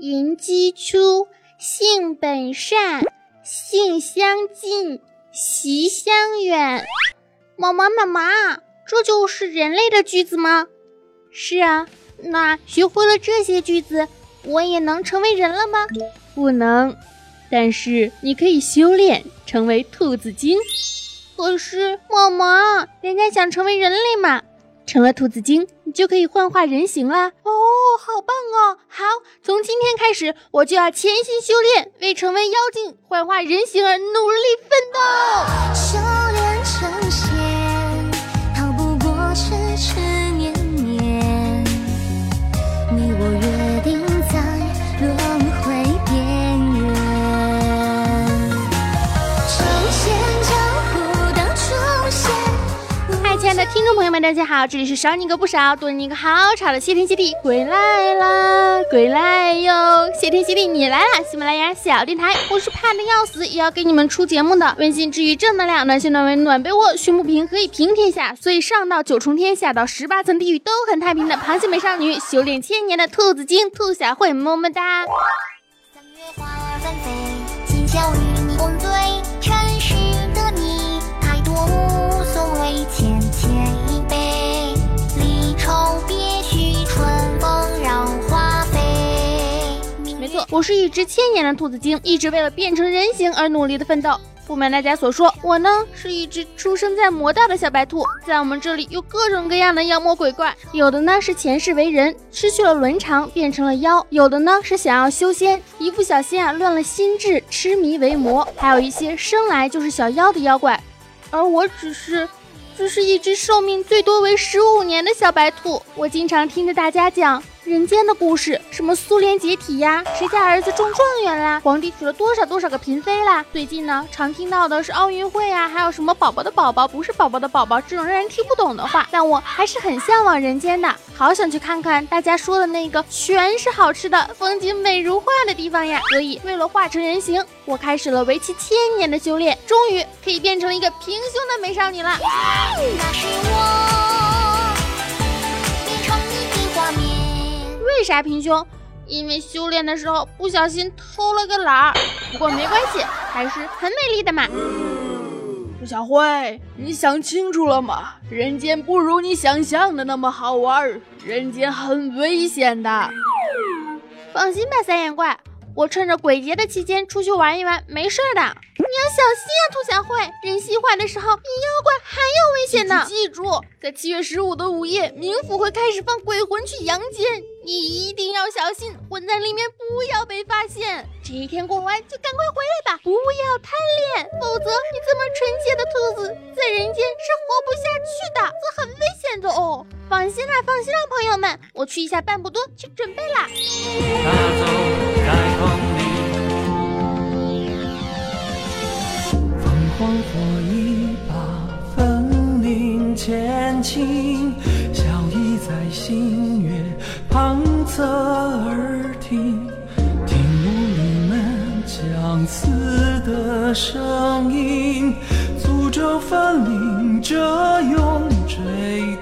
人之初，性本善，性相近，习相远。妈妈，妈妈，这就是人类的句子吗？是啊，那学会了这些句子，我也能成为人了吗？不能，但是你可以修炼成为兔子精。可是妈妈，人家想成为人类嘛。成了兔子精，你就可以幻化人形啦！哦，好棒哦！好，从今天开始，我就要潜心修炼，为成为妖精、幻化人形而努力奋斗。听众朋友们，大家好，这里是少你个不少，多你一个好吵的谢天谢地回来啦，归来哟！谢天谢地你来啦！喜马拉雅小电台，我是怕的要死也要给你们出节目的温馨治愈正能量，暖心暖胃暖被窝，胸不平可以平天下，所以上到九重天，下到十八层地狱都很太平的螃蟹美少女，修炼千年的兔子精兔小慧，么么哒。三月花儿纷飞，今宵与我是一只千年的兔子精，一直为了变成人形而努力的奋斗。不瞒大家所说，我呢是一只出生在魔道的小白兔，在我们这里有各种各样的妖魔鬼怪，有的呢是前世为人，失去了伦常变成了妖；有的呢是想要修仙，一不小心啊乱了心智，痴迷为魔；还有一些生来就是小妖的妖怪。而我只是，只是一只寿命最多为十五年的小白兔。我经常听着大家讲人间的故事，什么苏联解体呀，谁家儿子中状元啦，皇帝娶了多少多少个嫔妃啦。最近呢，常听到的是奥运会啊，还有什么宝宝的宝宝不是宝宝的宝宝这种让人听不懂的话。但我还是很向往人间的，好想去看看大家说的那个全是好吃的、风景美如画的地方呀。所以为了化成人形，我开始了为期千年的修炼，终于可以变成一个平胸的美少女了。那是我为啥平胸？因为修炼的时候不小心偷了个懒儿。不过没关系，还是很美丽的嘛。兔小慧，你想清楚了吗？人间不如你想象的那么好玩，人间很危险的。放心吧，三眼怪，我趁着鬼节的期间出去玩一玩，没事的。你要小心啊，兔小慧，人心坏的时候，比妖怪还要危险呢。记住，在七月十五的午夜，冥府会开始放鬼魂去阳间，你一定要小心，混在里面不要被发现。这一天过完就赶快回来吧，不要贪恋，否则你这么纯洁的兔子在人间是活不下去的，这很危险的哦。放心啦，放心啦，朋友们，我去一下半步多去准备啦。踏走该风里，风黄火一把分领前情，笑意在星月旁侧耳听，听雾里们相思的声音，诅咒分离这永坠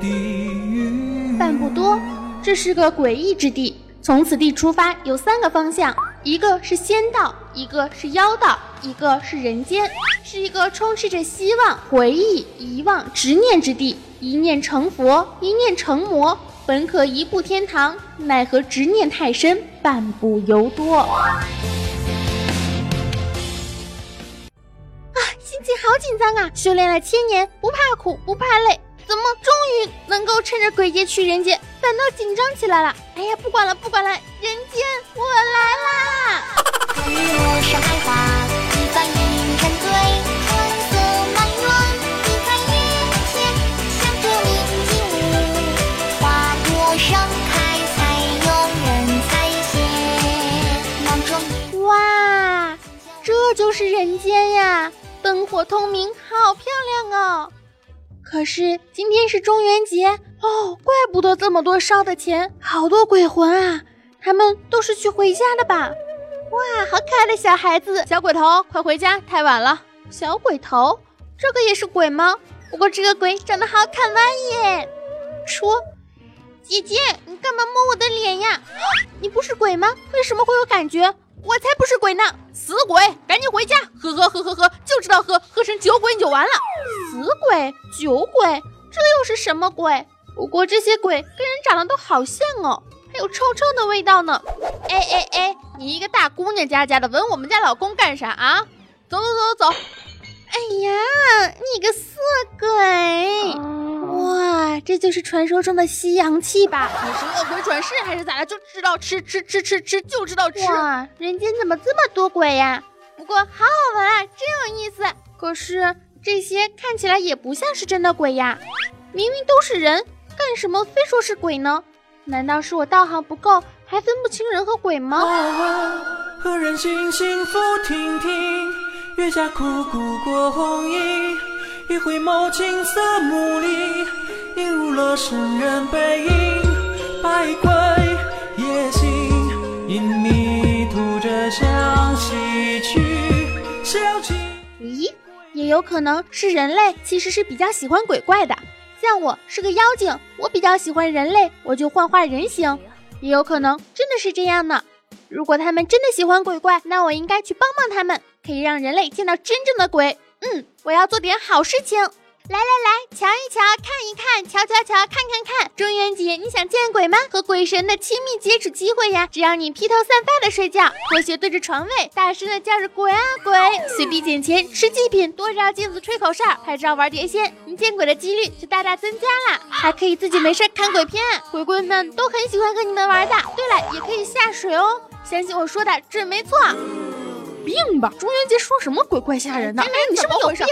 地狱。饭不多，这是个诡异之地。从此地出发有三个方向，一个是仙道，一个是妖道，一个是人间，是一个充斥着希望、回忆、遗忘、执念之地。一念成佛，一念成魔，本可一步天堂，奈何执念太深，半步犹多。啊，心情好紧张啊！修炼了千年，不怕苦，不怕累。怎么终于能够趁着鬼节去人间，反倒紧张起来了？哎呀，不管了，不管了，人间我来啦！花朵盛开才有人采撷。望中哇，这就是人间呀，灯火通明，好漂亮哦！可是今天是中元节哦，怪不得这么多烧的钱，好多鬼魂啊！他们都是去回家的吧？哇，好可爱的小孩子，小鬼头，快回家，太晚了。小鬼头，这个也是鬼吗？不过这个鬼长得好可爱耶。说，姐姐，你干嘛摸我的脸呀？你不是鬼吗？为什么会有感觉？我才不是鬼呢！死鬼，赶紧回家！喝喝喝喝喝，就知道喝，喝成酒鬼你就完了。死鬼、酒鬼，这又是什么鬼？不过这些鬼跟人长得都好像哦，还有臭臭的味道呢。哎哎哎，你一个大姑娘家家的，闻我们家老公干啥啊？走走走走走。哎呀，你个色鬼！哇，这就是传说中的吸阳气吧？你是恶鬼转世还是咋的？就知道吃吃吃吃吃，就知道吃。哇，人间怎么这么多鬼呀？不过好好玩啊，真有意思。可是这些看起来也不像是真的鬼呀，明明都是人，干什么非说是鬼呢？难道是我道行不够，还分不清人和鬼吗？何人心心浮亭亭，月下苦苦过红衣。一回眸，青色幕里，映入了生人背影。百鬼夜行，因迷途着向西去。咦，也有可能是人类其实是比较喜欢鬼怪的。像我是个妖精，我比较喜欢人类，我就幻化人形。也有可能真的是这样呢。如果他们真的喜欢鬼怪，那我应该去帮帮他们，可以让人类见到真正的鬼。嗯，我要做点好事情。来来来，瞧一瞧，看一看，瞧瞧瞧，看看看。中元节，你想见鬼吗？和鬼神的亲密接触机会呀！只要你披头散发的睡觉，拖鞋对着床位，大声的叫着鬼啊鬼，随地捡钱，吃祭品，多照镜子，吹口哨，拍照玩碟仙，你见鬼的几率就大大增加了。还可以自己没事看鬼片，鬼鬼们都很喜欢和你们玩的。对了，也可以下水哦，相信我说的准没错。病吧！中元节说什么鬼怪吓人的？哎，你是不是有病？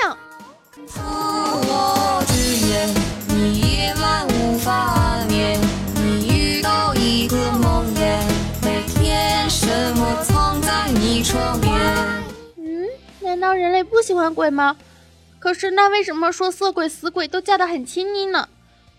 嗯，难道人类不喜欢鬼吗？可是那为什么说色鬼、死鬼都叫得很亲昵呢？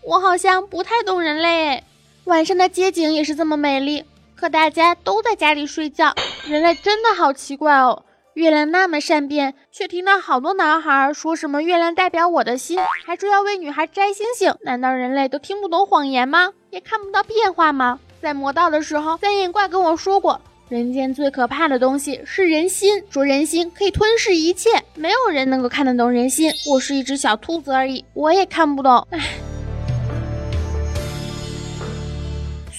我好像不太懂人类。晚上的街景也是这么美丽。可大家都在家里睡觉，人类真的好奇怪哦。月亮那么善变，却听到好多男孩说什么月亮代表我的心，还说要为女孩摘星星。难道人类都听不懂谎言吗？也看不到变化吗？在魔道的时候，三眼怪跟我说过，人间最可怕的东西是人心，说人心可以吞噬一切，没有人能够看得懂人心。我是一只小兔子而已，我也看不懂。唉。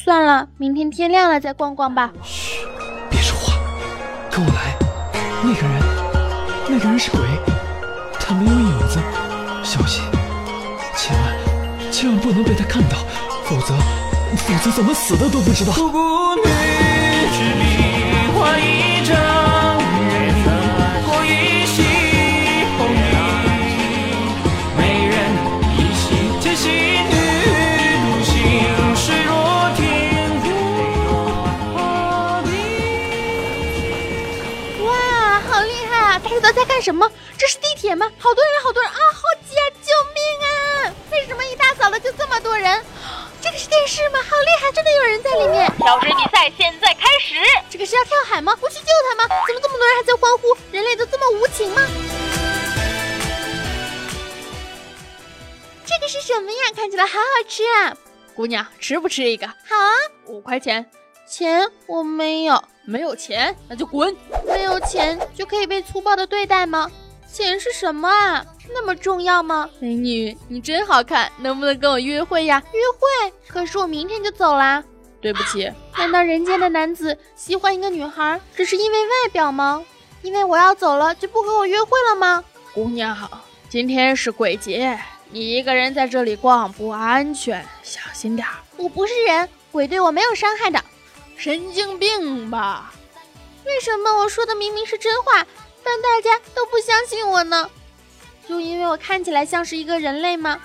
算了，明天天亮了再逛逛吧。嘘，别说话，跟我来。那个人，那个人是鬼，他没有影子，小心，千万千万不能被他看到，否则否则怎么死的都不知道。在干什么？这是地铁吗？好多人，好多人啊！好挤啊！救命啊！为什么一大早的就这么多人？这个是电视吗？好厉害，真的有人在里面！跳水比赛现在开始。这个是要跳海吗？不去救他吗？怎么这么多人还在欢呼？人类都这么无情吗？这个是什么呀？看起来好好吃啊！姑娘，吃不吃一个？好啊，五块钱。钱我没有，没有钱那就滚。没有钱就可以被粗暴的对待吗？钱是什么啊？那么重要吗？美女，你真好看，能不能跟我约会呀？约会？可是我明天就走啦。对不起。难道人间的男子喜欢一个女孩，只是因为外表吗？因为我要走了就不和我约会了吗？姑娘好，今天是鬼节，你一个人在这里逛不安全，小心点儿。我不是人，鬼对我没有伤害的。神经病吧？为什么我说的明明是真话，但大家都不相信我呢？就因为我看起来像是一个人类吗？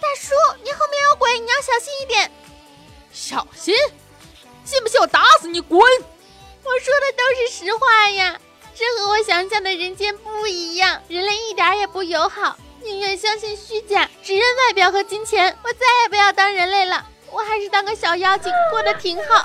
大叔，你后面有鬼，你要小心一点。小心？信不信我打死你？滚！我说的都是实话呀。这和我想象的人间不一样，人类一点也不友好，宁愿相信虚假，只认外表和金钱。我再也不要当人类了。我还是当个小妖精过得挺好。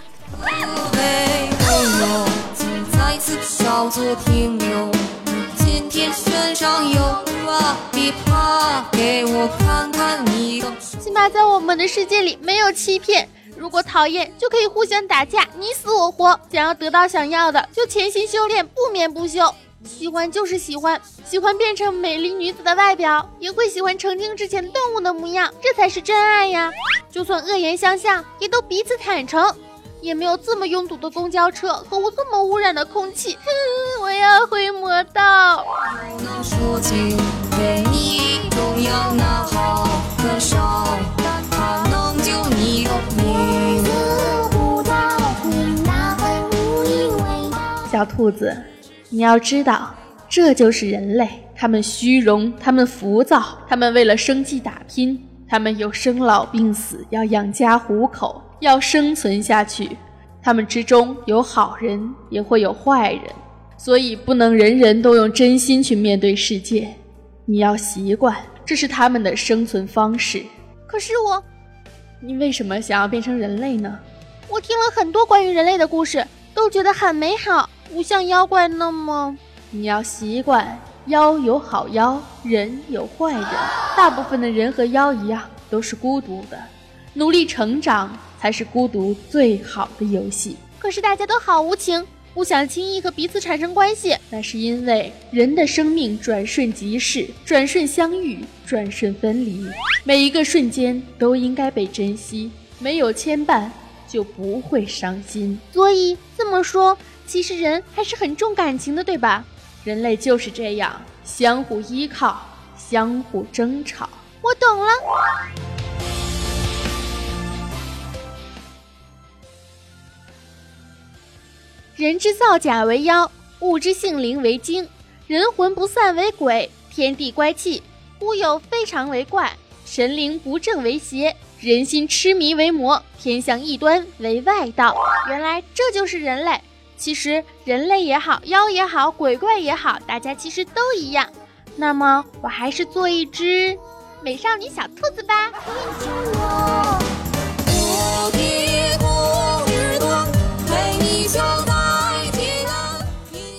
起码在我们的世界里没有欺骗。如果讨厌，就可以互相打架，你死我活；想要得到想要的，就潜心修炼，不眠不休。喜欢就是喜欢，喜欢变成美丽女子的外表，也会喜欢成精之前动物的模样，这才是真爱呀！就算恶言相向，也都彼此坦诚。也没有这么拥堵的公交车和我这么污染的空气。哼，我要回魔道。小兔子，你要知道，这就是人类。他们虚荣，他们浮躁，他们为了生计打拼，他们有生老病死，要养家糊口。要生存下去，他们之中有好人，也会有坏人，所以不能人人都用真心去面对世界。你要习惯，这是他们的生存方式。可是我，你为什么想要变成人类呢？我听了很多关于人类的故事，都觉得很美好，不像妖怪那么……你要习惯，妖有好妖，人有坏人，大部分的人和妖一样，都是孤独的，努力成长。才是孤独最好的游戏。可是大家都好无情，不想轻易和彼此产生关系。那是因为人的生命转瞬即逝，转瞬相遇，转瞬分离。每一个瞬间都应该被珍惜，没有牵绊就不会伤心。所以这么说，其实人还是很重感情的，对吧？人类就是这样，相互依靠，相互争吵。我懂了。人之造假为妖，物之性灵为精，人魂不散为鬼，天地乖气，物有非常为怪，神灵不正为邪，人心痴迷为魔，天象异端为外道。原来这就是人类。其实人类也好，妖也好，鬼怪也好，大家其实都一样。那么我还是做一只美少女小兔子吧。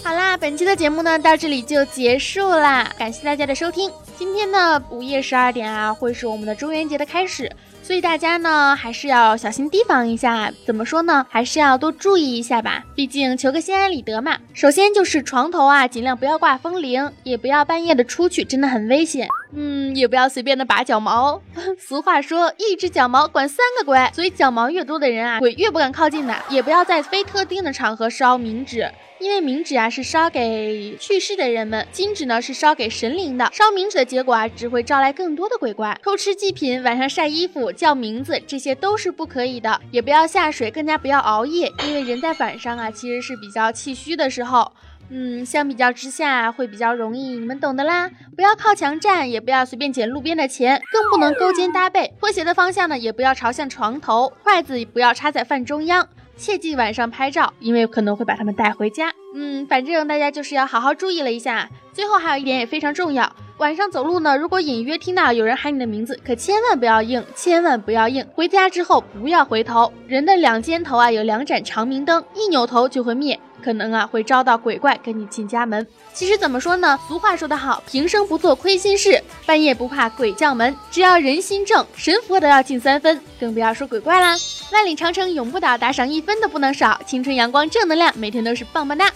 好啦本期的节目呢，到这里就结束啦，感谢大家的收听。今天呢，午夜十二点啊，会是我们的中元节的开始，所以大家呢，还是要小心提防一下。怎么说呢？还是要多注意一下吧，毕竟求个心安理得嘛。首先就是床头啊，尽量不要挂风铃，也不要半夜的出去，真的很危险。嗯，也不要随便的拔脚毛。俗话说，一只脚毛管三个鬼，所以脚毛越多的人啊，鬼越不敢靠近的。也不要在非特定的场合烧冥纸。因为冥纸啊是烧给去世的人们，金纸呢是烧给神灵的。烧冥纸的结果啊，只会招来更多的鬼怪。偷吃祭品、晚上晒衣服、叫名字，这些都是不可以的。也不要下水，更加不要熬夜，因为人在晚上啊其实是比较气虚的时候。嗯，相比较之下会比较容易，你们懂的啦。不要靠墙站，也不要随便捡路边的钱，更不能勾肩搭背。拖鞋的方向呢，也不要朝向床头，筷子不要插在饭中央。切记晚上拍照，因为可能会把他们带回家。嗯，反正大家就是要好好注意了一下。最后还有一点也非常重要，晚上走路呢，如果隐约听到有人喊你的名字，可千万不要应，千万不要应。回家之后不要回头，人的两肩头啊有两盏长明灯，一扭头就会灭，可能啊会招到鬼怪跟你进家门。其实怎么说呢？俗话说得好，平生不做亏心事，半夜不怕鬼叫门。只要人心正，神佛都要敬三分，更不要说鬼怪啦。万里长城永不倒，打赏一分都不能少。青春阳光正能量，每天都是棒棒哒。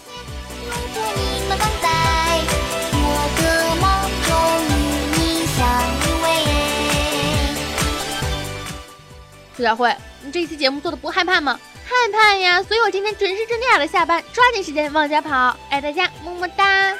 朱小慧，你这一期节目做的不害怕吗？害怕呀，所以我今天准时准点的下班，抓紧时间往家跑。爱大家，么么哒。